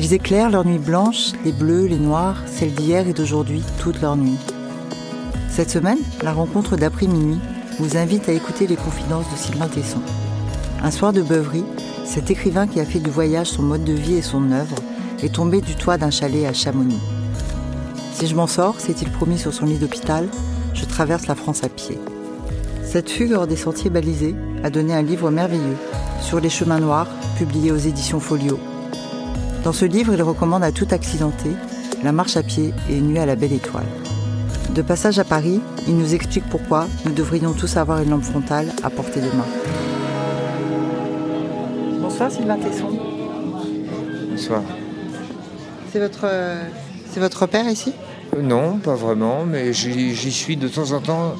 Ils éclairent leur nuit blanche, les bleus, les noirs, celles d'hier et d'aujourd'hui, toute leur nuit. Cette semaine, la rencontre d'après minuit vous invite à écouter les confidences de Sylvain Tesson. Un soir de beuverie, cet écrivain qui a fait du voyage son mode de vie et son œuvre est tombé du toit d'un chalet à Chamonix. Si je m'en sors, s'est-il promis sur son lit d'hôpital, je traverse la France à pied. Cette fugue hors des sentiers balisés a donné un livre merveilleux, Sur les chemins noirs, publié aux éditions Folio. Dans ce livre, il recommande à tout accidenté la marche à pied et une nuit à la belle étoile. De passage à Paris, il nous explique pourquoi nous devrions tous avoir une lampe frontale à portée de main. Bonsoir Sylvain Tesson. Bonsoir. C'est votre, euh, c'est votre père ici? Euh, Non, pas vraiment, mais j'y j'y suis de temps en temps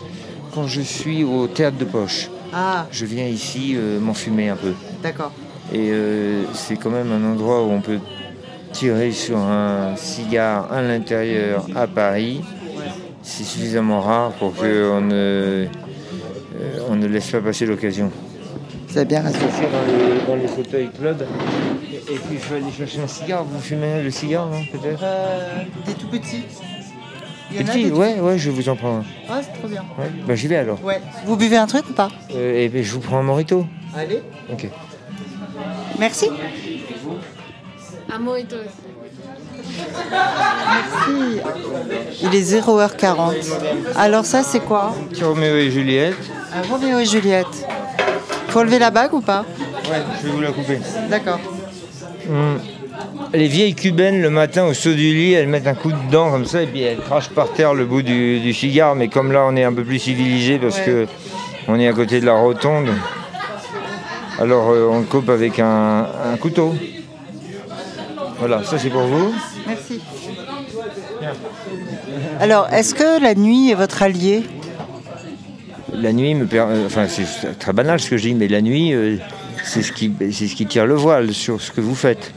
quand je suis au théâtre de poche. Ah, Je viens ici euh, m'enfumer un peu. d'accord. Et euh, c'est quand même un endroit où on peut tirer sur un cigare à l'intérieur à Paris. C'est suffisamment rare pour qu'on ne, euh, on ne laisse pas passer l'occasion. Vous avez bien raison. Dans le, dans le fauteuil Claude. Et, puis je vais aller chercher un cigare. Vous fumez le cigare, non Peut-être? Des tout petits Petit, ouais, ouais, je vous en prends un. Ah, c'est trop bien. Ouais. Bah, j'y vais alors. Ouais. Vous buvez un truc ou pas? Euh, et puis, je vous prends un morito. Allez. Ok. Merci. Un mojito. Merci. Il est 0h40. Alors ça, c'est quoi Petit Roméo et Juliette. Un Roméo et Juliette. Faut lever la bague ou pas Ouais, je vais vous la couper. D'accord. Les vieilles cubaines, le matin, au saut du lit, elles mettent un coup de dent comme ça et puis elles crachent par terre le bout du, du cigare. Mais comme là, on est un peu plus civilisé parce Ouais. que on est à côté de la rotonde. Alors, euh, on le coupe avec un, un couteau. Voilà, ça c'est pour vous. Merci. Alors, est-ce que la nuit est votre allié? La nuit me per- euh, enfin c'est très banal ce que je dis, mais la nuit, euh, c'est ce qui, c'est ce qui tire le voile sur ce que vous faites.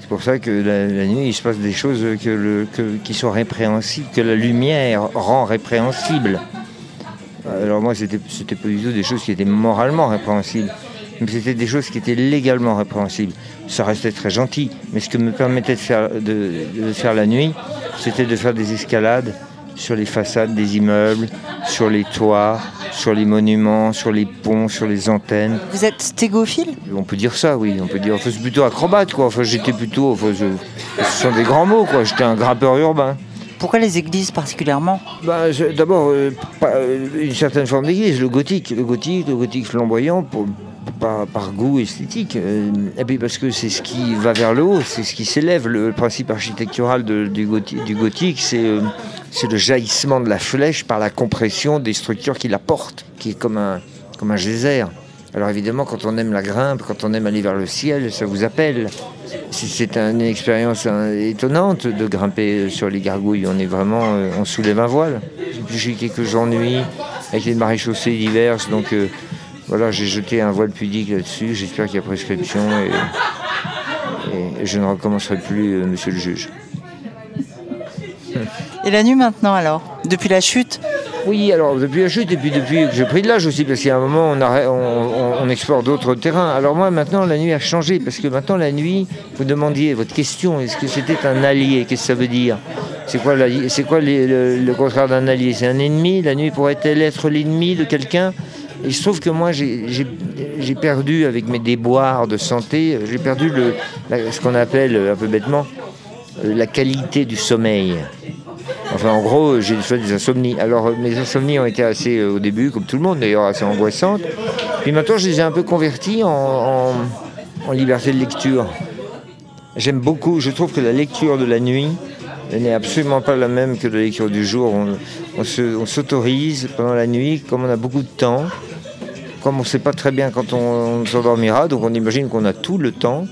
C'est pour ça que la, la nuit, il se passe des choses que le- que- qui sont répréhensibles, que la lumière rend répréhensibles. Alors moi, c'était, c'était pas du tout des choses qui étaient moralement répréhensibles, mais c'était des choses qui étaient légalement répréhensibles. Ça restait très gentil, mais ce que me permettait de faire, de, de faire la nuit, c'était de faire des escalades sur les façades des immeubles, sur les toits, sur les monuments, sur les ponts, sur les antennes. Vous êtes stégophile? On peut dire ça, oui. On peut dire, enfin, c'est plutôt acrobate, quoi. Enfin, j'étais plutôt, enfin, je- ce sont des grands mots, quoi. J'étais un grimpeur urbain. Pourquoi les églises particulièrement? Bah, D'abord, euh, euh, une certaine forme d'église, le gothique, le gothique, le gothique flamboyant, pour- par, goût esthétique, euh, et puis parce que c'est ce qui va vers le haut, c'est ce qui s'élève. Le, principe architectural du, gothique, euh, c'est le jaillissement de la flèche par la compression des structures qui la portent, qui est comme un, geyser. Alors évidemment, quand on aime la grimpe, quand on aime aller vers le ciel, ça vous appelle. C'est- une expérience hein, étonnante de grimper sur les gargouilles. On est vraiment, euh, on soulève un voile. J'ai quelques ennuis avec les maréchaussées diverses, donc euh, voilà, j'ai jeté un voile pudique là-dessus. J'espère qu'il y a prescription et, et je ne recommencerai plus, euh, Monsieur le juge. Et la nuit maintenant alors? Depuis la chute? Oui, alors depuis la chute et puis depuis que j'ai pris de l'âge aussi, parce a un moment on, arrête- on, on- on explore d'autres terrains. Alors moi maintenant la nuit a changé, parce que maintenant la nuit, vous demandiez votre question, est-ce que c'était un allié? Qu'est-ce que ça veut dire? C'est quoi, l'allié- c'est quoi les- le, le contraire d'un allié? C'est un ennemi? La nuit pourrait-elle être l'ennemi de quelqu'un? Et trouve que moi j'ai- perdu avec mes déboires de santé, j'ai perdu le, ce qu'on appelle un peu bêtement euh, la qualité du sommeil. Enfin, en gros, j'ai fait des insomnies. Alors, euh, mes insomnies ont été assez, euh, au début, comme tout le monde d'ailleurs, assez angoissantes. Puis maintenant, je les ai un peu converties en, en- en liberté de lecture. J'aime beaucoup, je trouve que la lecture de la nuit n'est absolument pas la même que la lecture du jour. On, s'autorise pendant la nuit, comme on a beaucoup de temps, comme on ne sait pas très bien quand on, s'endormira, donc on imagine qu'on a tout le temps.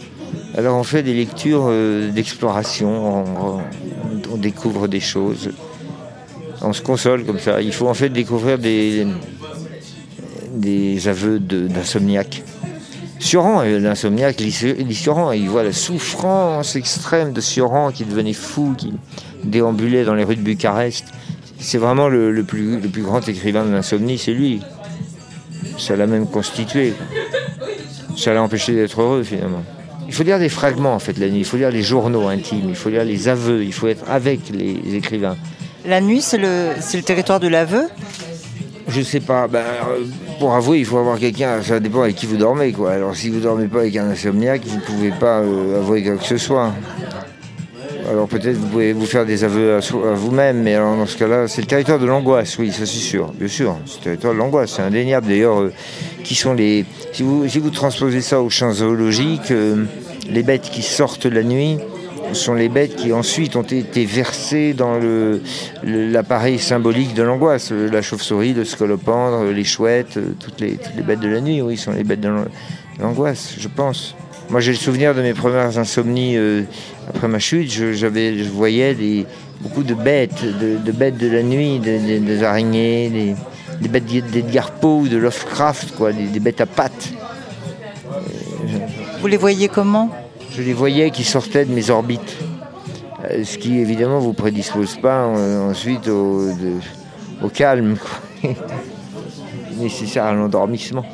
Alors on fait des lectures euh, d'exploration, on, découvre des choses, on se console comme ça. Il faut en fait découvrir des, des aveux d'insomniaque. Sioran, l'insomniaque, lit Sioran, il voit la souffrance extrême de Sioran qui devenait fou, qui déambulait dans les rues de Bucarest. C'est vraiment le, le plus grand écrivain de l'insomnie, c'est lui. Ça l'a même constitué. Ça l'a empêché d'être heureux finalement. Il faut lire des fragments en fait la nuit, il faut lire les journaux intimes, il faut lire les aveux, il faut être avec les écrivains. La nuit, c'est le, le territoire de l'aveu? Je sais pas. Ben, euh, pour avouer, il faut avoir quelqu'un. Ça dépend avec qui vous dormez, quoi. Alors, si vous dormez pas avec un insomniaque, vous pouvez pas euh, avouer quoi que ce soit. Alors peut-être vous pouvez vous faire des aveux à, vous-même, mais alors dans ce cas-là, c'est le territoire de l'angoisse, oui, ça c'est sûr, bien sûr. C'est le territoire de l'angoisse, c'est indéniable. D'ailleurs, euh, qui sont les. Si vous, si vous transposez ça au champ zoologique, les bêtes qui sortent la nuit, sont les bêtes qui ensuite ont été versées dans l'appareil symbolique de l'angoisse. La chauve-souris, le scolopendre, les chouettes, toutes les, bêtes de la nuit, oui, sont les bêtes de l'angoisse, je pense. Moi, j'ai le souvenir de mes premières insomnies euh, après ma chute. Je, je voyais beaucoup de bêtes, de, bêtes de la nuit, des araignées, des, bêtes d'Edgar Poe, de Lovecraft, quoi, des, bêtes à pattes. Vous les voyez comment? Je les voyais qui sortaient de mes orbites. Euh, ce qui évidemment vous prédispose pas euh, ensuite au, calme nécessaire à l'endormissement.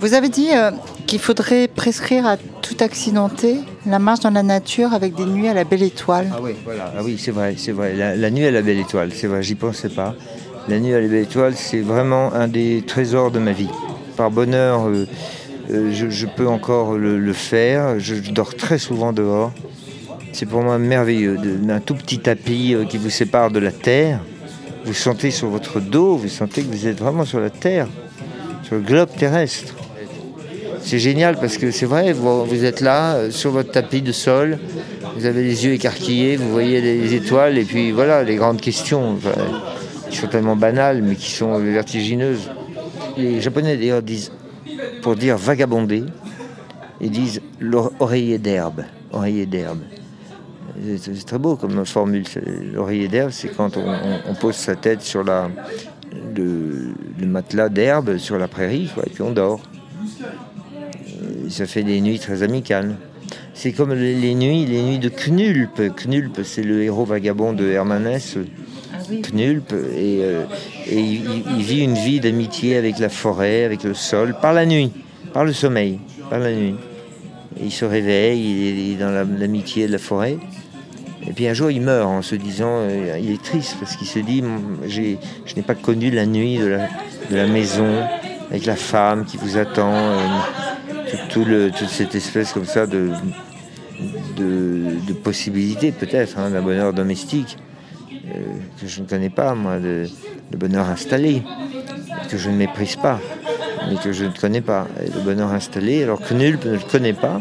Vous avez dit euh, qu'il faudrait prescrire à tout accidenté la marche dans la nature avec des nuits à la belle étoile. Ah oui, voilà. Ah oui, c'est vrai, c'est vrai. La, nuit à la belle étoile, c'est vrai, j'y pensais pas. La nuit à la belle étoile, c'est vraiment un des trésors de ma vie. Par bonheur, euh, je, peux encore le, faire. Je, dors très souvent dehors. C'est pour moi merveilleux. D'un tout petit tapis euh, qui vous sépare de la terre, vous sentez sur votre dos, vous sentez que vous êtes vraiment sur la terre, sur le globe terrestre. C'est génial parce que c'est vrai, vous, êtes là euh, sur votre tapis de sol, vous avez les yeux écarquillés, vous voyez les étoiles et puis voilà les grandes questions qui sont tellement banales mais qui sont vertigineuses. Les Japonais d'ailleurs disent pour dire vagabonder, ils disent l'oreiller d'herbe. Oreiller d'herbe. C'est très beau comme formule. L'oreiller d'herbe, c'est quand on, pose sa tête sur la, le, matelas d'herbe sur la prairie, et puis on dort. Ça fait des nuits très amicales. C'est comme les, nuits, les nuits de Knulp. Knulp, c'est le héros vagabond de Hermanès. Knulp, et, euh, il, vit une vie d'amitié avec la forêt, avec le sol, par la nuit, par le sommeil, par la nuit. il se réveille, il est, dans l'amitié de la forêt. Et puis un jour, il meurt en se disant, euh, il est triste parce qu'il se dit, je n'ai pas connu la nuit de la, maison avec la femme qui vous attend, euh, toute cette espèce comme ça de, de, possibilités peut-être hein, d'un bonheur domestique. Euh, que je ne connais pas, moi, de, bonheur installé, que je ne méprise pas, mais que je ne connais pas. le bonheur installé, alors que nul ne le connaît pas,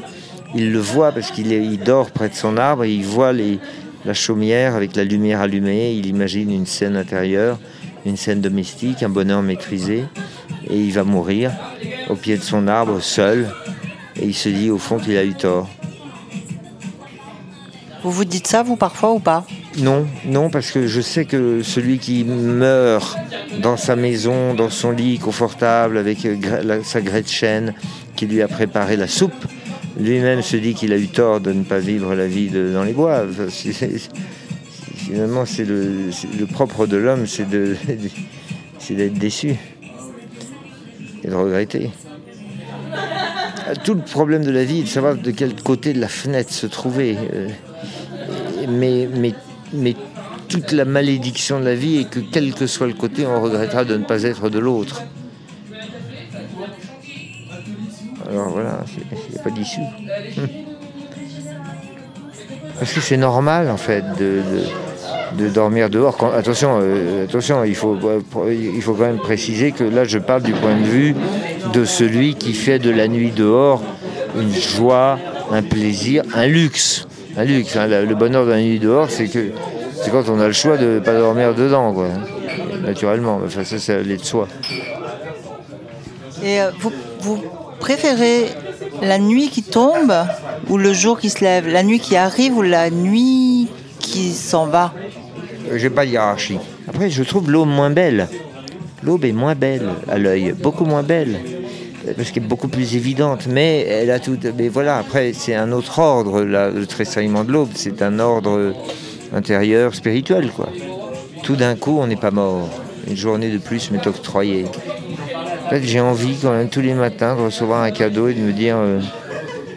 il le voit parce qu'il il dort près de son arbre et il voit les, la chaumière avec la lumière allumée, il imagine une scène intérieure, une scène domestique, un bonheur maîtrisé, et il va mourir au pied de son arbre seul, et il se dit au fond qu'il a eu tort. Vous vous dites ça, vous, parfois ou pas non, non, parce que je sais que celui qui meurt dans sa maison, dans son lit confortable, avec euh, sa Gretchen qui lui a préparé la soupe, lui-même se dit qu'il a eu tort de ne pas vivre la vie dans les bois. finalement, c'est le, propre de l'homme, c'est d'être déçu et de regretter. Tout le problème de la vie est de savoir de quel côté de la fenêtre se trouver. Euh, mais, mais mais toute la malédiction de la vie est que quel que soit le côté, on regrettera de ne pas être de l'autre. Alors voilà, il n'y a pas d'issue. Parce que c'est normal en fait de, dormir dehors. attention, euh, attention, il faut, il faut quand même préciser que là je parle du point de vue de celui qui fait de la nuit dehors une joie un plaisir, un luxe. Un luxe. hein. Le bonheur d'un nuit dehors, c'est que c'est quand on a le choix de ne pas dormir dedans, quoi. Naturellement. Enfin, ça, ça allait de soi. Et euh, vous, vous préférez la nuit qui tombe ou le jour qui se lève? La nuit qui arrive ou la nuit qui s'en va? Euh, J'ai pas de hiérarchie. Après, je trouve l'aube moins belle. L'aube est moins belle à l'œil, beaucoup moins belle. Euh, Parce qu'elle est beaucoup plus évidente, mais elle a tout. Mais voilà, après, c'est un autre ordre, le tressaillement de l'aube. C'est un ordre intérieur, spirituel, quoi. Tout d'un coup, on n'est pas mort. Une journée de plus m'est octroyée. En fait, j'ai envie, quand même, tous les matins, de recevoir un cadeau et de me dire euh,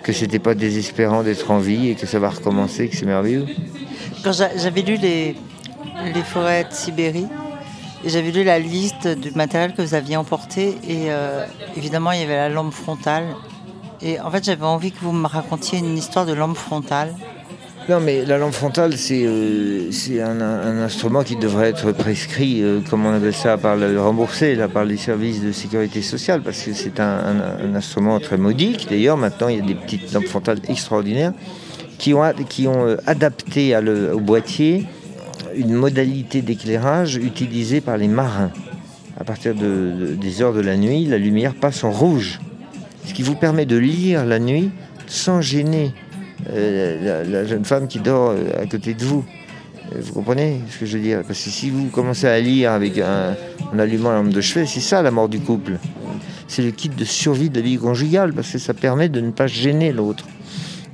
que c'était pas désespérant d'être en vie et que ça va recommencer, que c'est merveilleux. Quand j'a- j'avais lu les, les forêts de Sibérie, j'avais lu la liste du matériel que vous aviez emporté, et euh, évidemment, il y avait la lampe frontale. Et en fait, j'avais envie que vous me racontiez une histoire de lampe frontale. Non, mais la lampe frontale, c'est euh, un, instrument qui devrait être prescrit, euh, comme on appelle ça, par le remboursé, là, par les services de sécurité sociale, parce que c'est un, instrument très modique. D'ailleurs, maintenant, il y a des petites lampes frontales extraordinaires qui ont, qui ont euh, adapté à le- au boîtier une modalité d'éclairage utilisée par les marins. À partir de- de- des heures de la nuit, la lumière passe en rouge, ce qui vous permet de lire la nuit sans gêner euh, la, la jeune femme qui dort euh, à côté de vous. Euh, Vous comprenez ce que je veux dire? Parce que si vous commencez à lire avec un, en allumant la lampe de chevet, c'est ça la mort du couple. C'est le kit de survie de la vie conjugale, parce que ça permet de ne pas gêner l'autre.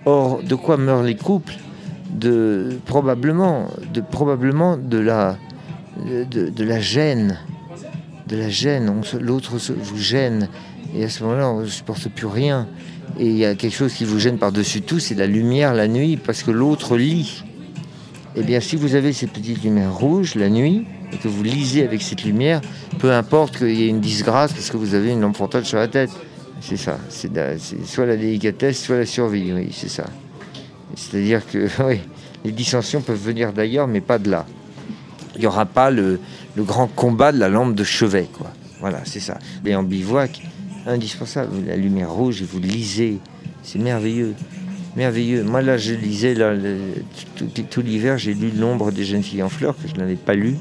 Or, de quoi meurent les couples de, probablement, de, la, gêne. De la gêne. L'autre vous gêne. Et à ce moment-là, on ne supporte plus rien. Et il y a quelque chose qui vous gêne par-dessus tout, c'est la lumière la nuit, parce que l'autre lit. Eh bien, si vous avez ces petites lumières rouges la nuit, et que vous lisez avec cette lumière, peu importe qu'il y ait une disgrâce, parce que vous avez une lampe frontale sur la tête. C'est ça. C'est soit la délicatesse, soit la survie. Oui, c'est ça. C'est-à-dire que oui, les dissensions peuvent venir d'ailleurs, mais pas de là. Il n'y aura pas le, le grand combat de la lampe de chevet. Quoi. Voilà, c'est ça. Et en bivouac, indispensable. La lumière rouge, et vous lisez. C'est merveilleux. Merveilleux. Moi, là, je lisais, tout, l'hiver, j'ai lu L'ombre des jeunes filles en fleurs, que je n'avais pas lu.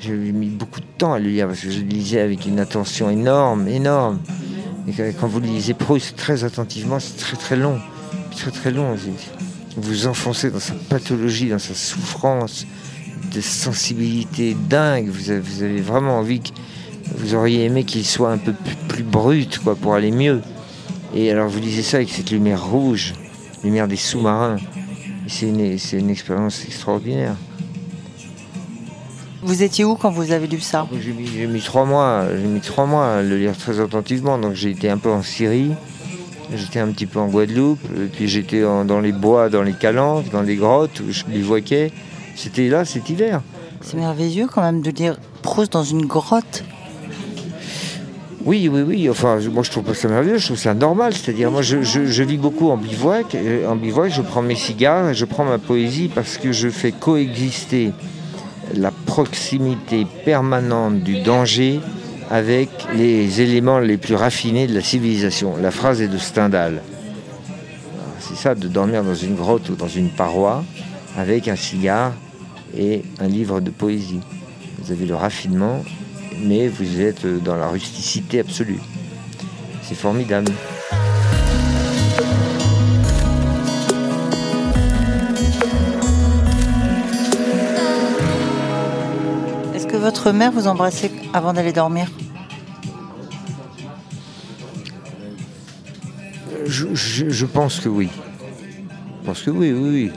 J'ai mis beaucoup de temps à le lire, parce que je lisais avec une attention énorme, énorme. Et quand vous lisez Proust très attentivement, c'est très très long. Très très long. Vous enfoncez dans sa pathologie, dans sa souffrance, de sensibilité dingue. Vous avez, vous avez vraiment envie que vous auriez aimé qu'il soit un peu plus, plus brut, quoi, pour aller mieux. Et alors vous lisez ça avec cette lumière rouge, lumière des sous-marins. C'est une, c'est une expérience extraordinaire. Vous étiez où quand vous avez lu ça? J'ai mis, j'ai mis trois mois, j'ai mis trois mois à le lire très attentivement. Donc j'ai été un peu en Syrie, j'étais un petit peu en Guadeloupe, puis j'étais dans les bois, dans les calanques, dans les grottes où je bivouaquais. C'était là cet hiver. C'est merveilleux quand même de lire Proust dans une grotte. Oui, oui, oui. Enfin, moi, je trouve pas ça merveilleux. Je trouve ça normal. C'est-à-dire, moi, je, je- je vis beaucoup en bivouac. Et En bivouac, je prends mes cigares et je prends ma poésie parce que je fais coexister la proximité permanente du danger avec les éléments les plus raffinés de la civilisation. La phrase est de Stendhal. C'est ça, de dormir dans une grotte ou dans une paroi avec un cigare et un livre de poésie. Vous avez le raffinement mais vous êtes dans la rusticité absolue. C'est formidable. Est-ce que votre mère vous embrassait avant d'aller dormir? Je, pense que oui. Je pense que oui, oui,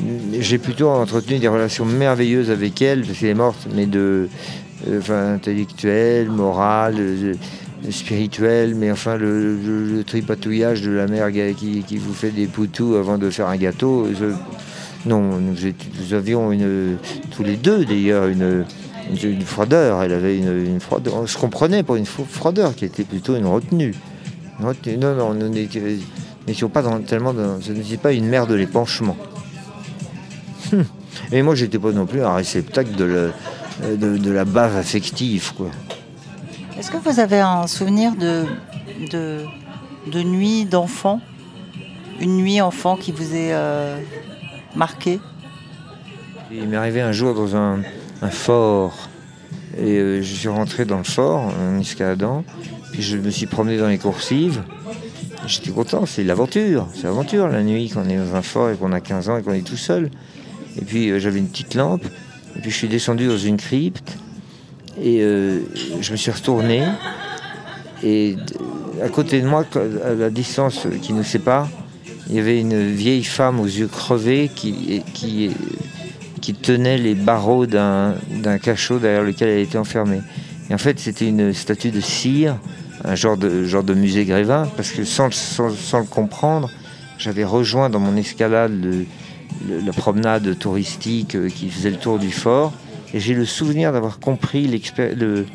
oui. J'ai plutôt entretenu des relations merveilleuses avec elle, parce qu'elle est morte, mais de euh, morales, euh, spirituelles, mais enfin le, tripatouillage de la mère qui, vous fait des poutous avant de faire un gâteau. non, nous, avions une, tous les deux d'ailleurs une, une, froideur. Elle avait une, froideur. On se pour une fro- froideur qui était plutôt une retenue. Non, non, nous n'étions pas dans- tellement dans. Ce n'était pas une mer de l'épanchement. Hum. Et moi, j'étais pas non plus un réceptacle de, le- de, de la bave affective, quoi. Est-ce que vous avez un souvenir de, de de nuit d'enfant? Une nuit enfant qui vous est euh, marquée Il m'est arrivé un jour dans un, un fort. Et euh, je suis rentré dans le fort en escaladant. Puis je me suis promené dans les coursives. J'étais content, c'est l'aventure. C'est l'aventure la nuit quand on est dans un fort et qu'on a 15 ans et qu'on est tout seul. Et puis euh, j'avais une petite lampe. Et puis je suis descendu dans une crypte. Et euh, je me suis retourné. Et à côté de moi, à la distance qui nous sépare, il y avait une vieille femme aux yeux crevés qui, qui, qui tenait les barreaux d'un cachot derrière lequel elle était enfermée. Et en fait, c'était une statue de cire, un genre de, genre de musée Grévin, parce que sans, sans- sans le comprendre, j'avais rejoint dans mon escalade la promenade touristique euh, qui faisait le tour du fort, et j'ai le souvenir d'avoir compris le,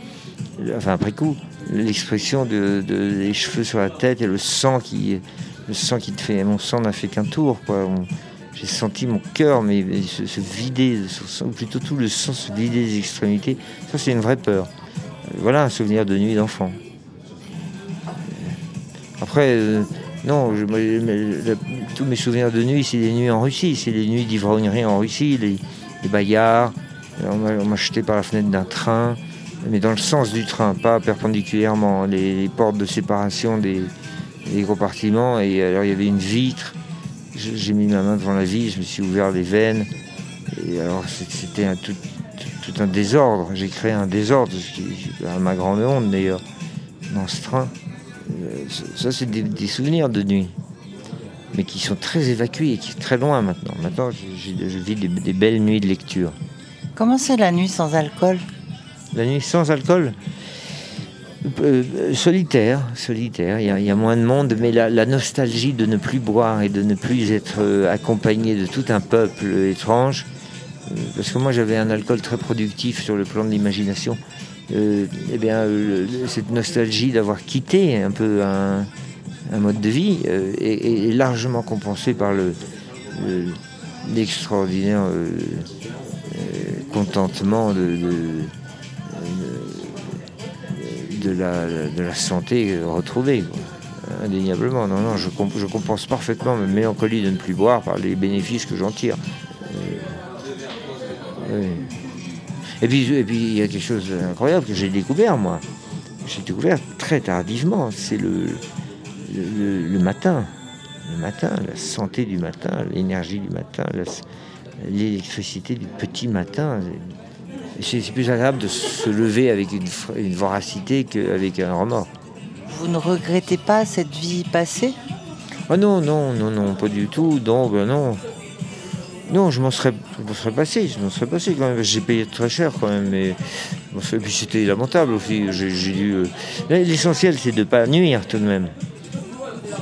enfin après coup, l'expression de, de- cheveux sur la tête et le sang qui, le sang qui te fait, mon sang n'a fait qu'un tour, quoi. J'ai senti mon cœur mais, se, vider, ou plutôt tout le sang se vider des extrémités. Ça, c'est une vraie peur. Euh, Voilà un souvenir de nuit d'enfant. Après, euh, non, tous mes souvenirs de nuit, c'est des nuits en Russie, c'est les nuits d'ivrognerie en Russie, les, les bagarres. On m'a on m'a jeté par la fenêtre d'un train, mais dans le sens du train, pas perpendiculairement. Les, les portes de séparation des, des compartiments, et alors il y avait une vitre. J'ai mis ma main devant la vitre, je me suis ouvert les veines. Et alors c'était un tout, tout- tout un désordre. J'ai créé un désordre, ce qui- à ma grande honte d'ailleurs, dans ce train. Euh, Ça, c'est des, des souvenirs de nuit, mais qui sont très évacués et qui sont très loin maintenant. Maintenant, je vis des, des belles nuits de lecture. Comment c'est la nuit sans alcool? La nuit sans alcool? Euh, solitaire, solitaire. Il y, a, moins de monde, mais la, nostalgie de ne plus boire et de ne plus être euh, accompagné de tout un peuple étrange. euh, parce que moi, j'avais un alcool très productif sur le plan de l'imagination. Eh bien, cette nostalgie d'avoir quitté un peu un, mode de vie est, largement compensée par le, le- l'extraordinaire contentement de- de la, de la santé retrouvée. Indéniablement. Non, non, je, je compense parfaitement ma mélancolie de ne plus boire par les bénéfices que j'en tire. Euh. Et puis, et puis, il y a quelque chose d'incroyable que j'ai découvert, moi. J'ai découvert très tardivement. C'est le, le, le- matin. Le matin, la santé du matin, l'énergie du matin, l'électricité du petit matin. C'est plus agréable de se lever avec une, voracité qu'avec un remords. Vous ne regrettez pas cette vie passée? Ah non, non, non, non, pas du tout. Donc, euh, non. Non, je m'en serais, je m'en serais passé, je m'en serais passé quand même. J'ai payé très cher quand même, mais et puis c'était lamentable aussi. J'ai j'ai dû. euh, L'essentiel, c'est de ne pas nuire tout de même.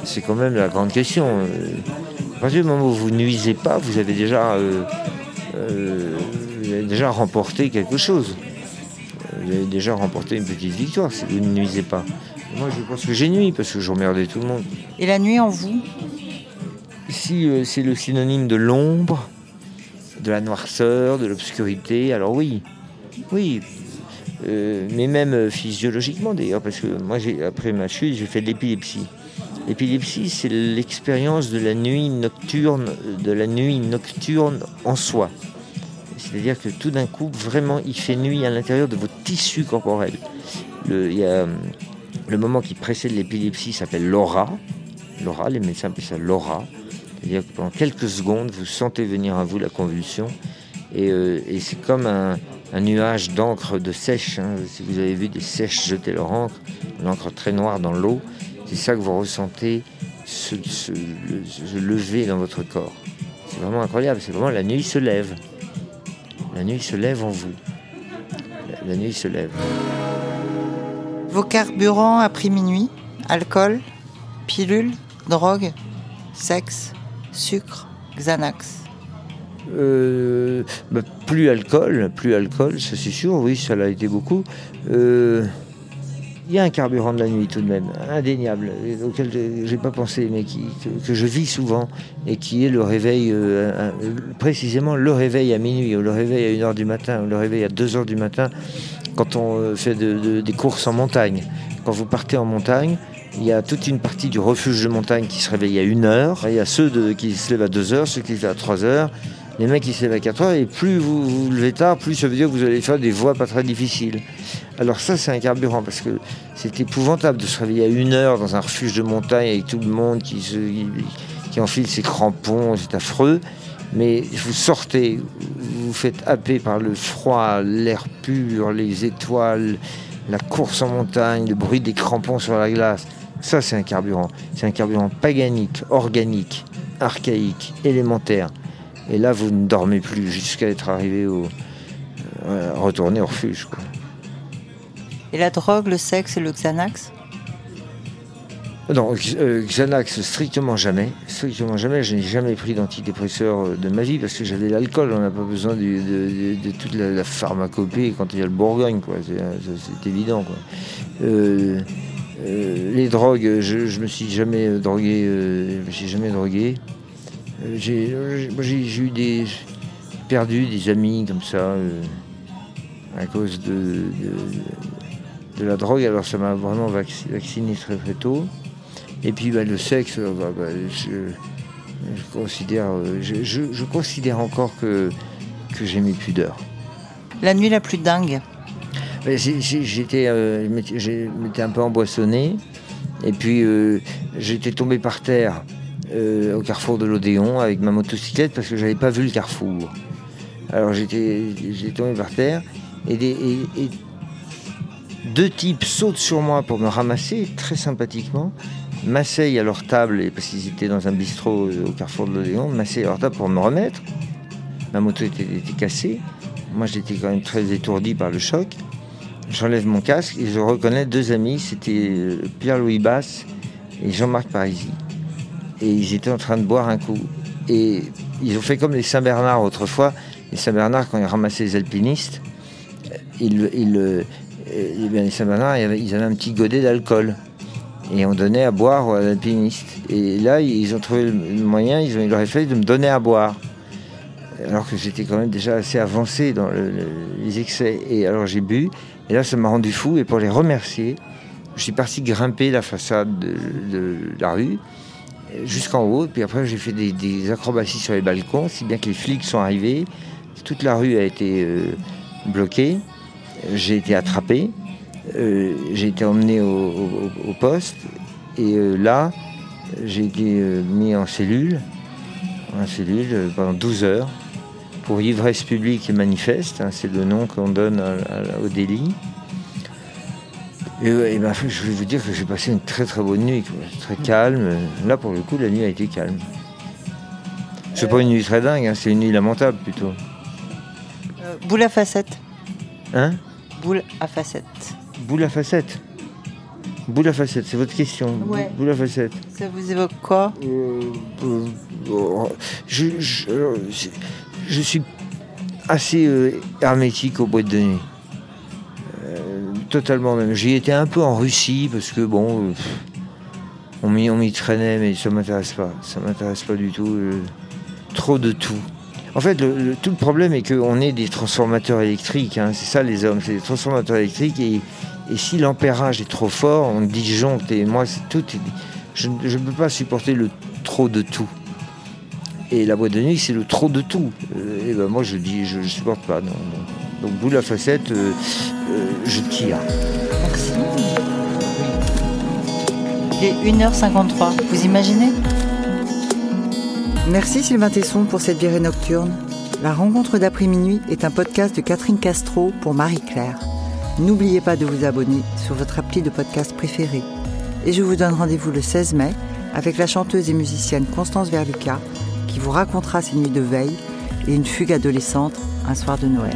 C'est quand même la grande question. euh. À partir du moment où vous nuisez pas, vous avez déjà, euh, euh, avez déjà remporté quelque chose. Vous avez déjà remporté une petite victoire si vous ne nuisez pas. Moi, je pense que j'ai nuit parce que j'emmerdais tout le monde. Et la nuit en vous Si euh, c'est le synonyme de l'ombre, de la noirceur, de l'obscurité, alors oui, oui. Euh, mais même euh, physiologiquement d'ailleurs, parce que moi, après ma chute, j'ai fait de l'épilepsie. L'épilepsie, c'est l'expérience de la nuit nocturne, de la nuit nocturne en soi. C'est-à-dire que tout d'un coup, vraiment, il fait nuit à l'intérieur de vos tissus corporels. Hum, le moment qui précède l'épilepsie s'appelle l'aura. L'aura, les médecins appellent ça l'aura. C'est-à-dire que pendant quelques secondes, vous sentez venir à vous la convulsion. Et, euh, c'est comme un, nuage d'encre de sèche. hein. Si vous avez vu des sèches jeter leur encre, l'encre très noire dans l'eau, c'est ça que vous ressentez se, se lever dans votre corps. C'est vraiment incroyable. C'est vraiment la nuit se lève. La nuit se lève en vous. La, la nuit se lève. Vos carburants après minuit Alcool Pilule Drogue Sexe Sucre Xanax Euh, bah, plus alcool, plus alcool, ça c'est sûr, oui, ça l'a été beaucoup. Euh, Il y a un carburant de la nuit tout de même, indéniable, auquel je- j'ai pas pensé, mais que, je vis souvent, et qui est le réveil, euh, précisément le réveil à minuit, ou le réveil à 1h du matin, ou le réveil à 2h du matin, quand on euh, fait de- de- des courses en montagne. Quand vous partez en montagne, Il y a toute une partie du refuge de montagne qui se réveille à 1 heure. Il y a ceux qui se lèvent à 2 heures, ceux qui se lèvent à 3 heures. Les mecs qui se lèvent à 4 heures. Et plus vous vous levez tard, plus ça veut dire que vous allez faire des voies pas très difficiles. Alors ça, c'est un carburant parce que c'est épouvantable de se réveiller à 1 heure dans un refuge de montagne avec tout le monde qui, se, qui enfile ses crampons. C'est affreux. Mais vous sortez, vous faites happer par le froid, l'air pur, les étoiles, la course en montagne, le bruit des crampons sur la glace. Ça, c'est un carburant. C'est un carburant paganique, organique, archaïque, élémentaire. Et là, vous ne dormez plus jusqu'à être arrivé au. euh, retourner au refuge. quoi. Et la drogue, le sexe et le Xanax? Non, euh, Xanax, strictement jamais. Strictement jamais. Je n'ai jamais pris d'antidépresseur euh, de ma vie parce que j'avais l'alcool. On n'a pas besoin de, de- de toute la, la pharmacopée quand il y a le Bourgogne. quoi. C'est évident. quoi. Euh, euh, les drogues, je, je me suis jamais drogué. je me suis jamais drogué. Euh, J'ai eu des perdu des amis comme ça euh, à cause de, de, de la drogue. Alors ça m'a vraiment vac- vacciné très très tôt. Et puis bah, le sexe, euh, bah, bah, je, je considère, je, je- je considère encore que, que j'ai mes pudeurs. La nuit la plus dingue J'étais euh, je m'étais un peu emboissonné. Et puis euh, j'étais tombé par terre euh, au carrefour de l'Odéon avec ma motocyclette parce que j'avais pas vu le carrefour. Alors j'étais tombé par terre et, deux types sautent sur moi pour me ramasser très sympathiquement, m'asseyent à leur table parce qu'ils étaient dans un bistrot euh, au carrefour de l'Odéon, m'asseyent à leur table pour me remettre. Ma moto était, était cassée. Moi j'étais quand même très étourdi par le choc. J'enlève mon casque et je reconnais deux amis, c'était euh, Pierre-Louis Basse et Jean-Marc Parisi. Et ils étaient en train de boire un coup. Et ils ont fait comme les Saint-Bernard autrefois. Les Saint-Bernard, quand ils ramassaient les alpinistes, euh, ils, euh, eh les Saint-Bernard, ils avaient un petit godet d'alcool. Et on donnait à boire aux alpinistes. Et là, ils ont trouvé le moyen, ils ont eu le réflexe de me donner à boire. Alors que j'étais quand même déjà assez avancé dans le- le- les excès. Et alors j'ai bu. Et là, ça m'a rendu fou. Et pour les remercier, je suis parti grimper la façade de, de la rue jusqu'en haut. Puis après, j'ai fait des, acrobaties sur les balcons, si bien que les flics sont arrivés. Toute la rue a été euh, bloquée. J'ai été attrapé. Euh, j'ai été emmené au, poste. Et euh, là, j'ai été mis en cellule, en cellule pendant 12 heures pour ivresse publique et manifeste. hein, c'est le nom qu'on donne au délit. Et, et ben, je vais vous dire que j'ai passé une très très bonne nuit, quoi. très calme. Là, pour le coup, la nuit a été calme. C'est pas une nuit très dingue, hein, c'est une nuit lamentable plutôt. Euh, Boule à facettes. Hein? Boule à facettes. Boule à facette. Boule à facette, c'est votre question. Ouais. Boule à facette. Ça vous évoque quoi? Euh, euh, euh, je, je, euh, je suis assez hermétique aux boîtes de nuit. Totalement même. J'y étais un peu en Russie parce que bon, on m'y traînait, mais ça m'intéresse pas. Ça m'intéresse pas du tout. euh, trop de tout. En fait, le- tout le problème est qu'on est des transformateurs électriques. hein. C'est ça les hommes, c'est des transformateurs électriques. Et, si l'ampérage est trop fort, on disjoncte. Et moi, c'est tout. je ne peux pas supporter le trop de tout. Et la boîte de nuit, c'est le trop de tout. Euh, et ben moi, je dis, je ne supporte pas. Donc, boule à facette, euh, euh, je tire. Merci. Il est 1h53. Vous imaginez? Merci Sylvain Tesson pour cette virée nocturne. La rencontre d'après-minuit est un podcast de Catherine Castro pour Marie-Claire. N'oubliez pas de vous abonner sur votre appli de podcast préféré. Et je vous donne rendez-vous le 16 mai avec la chanteuse et musicienne Constance Verluca qui vous racontera ses nuits de veille et une fugue adolescente un soir de Noël.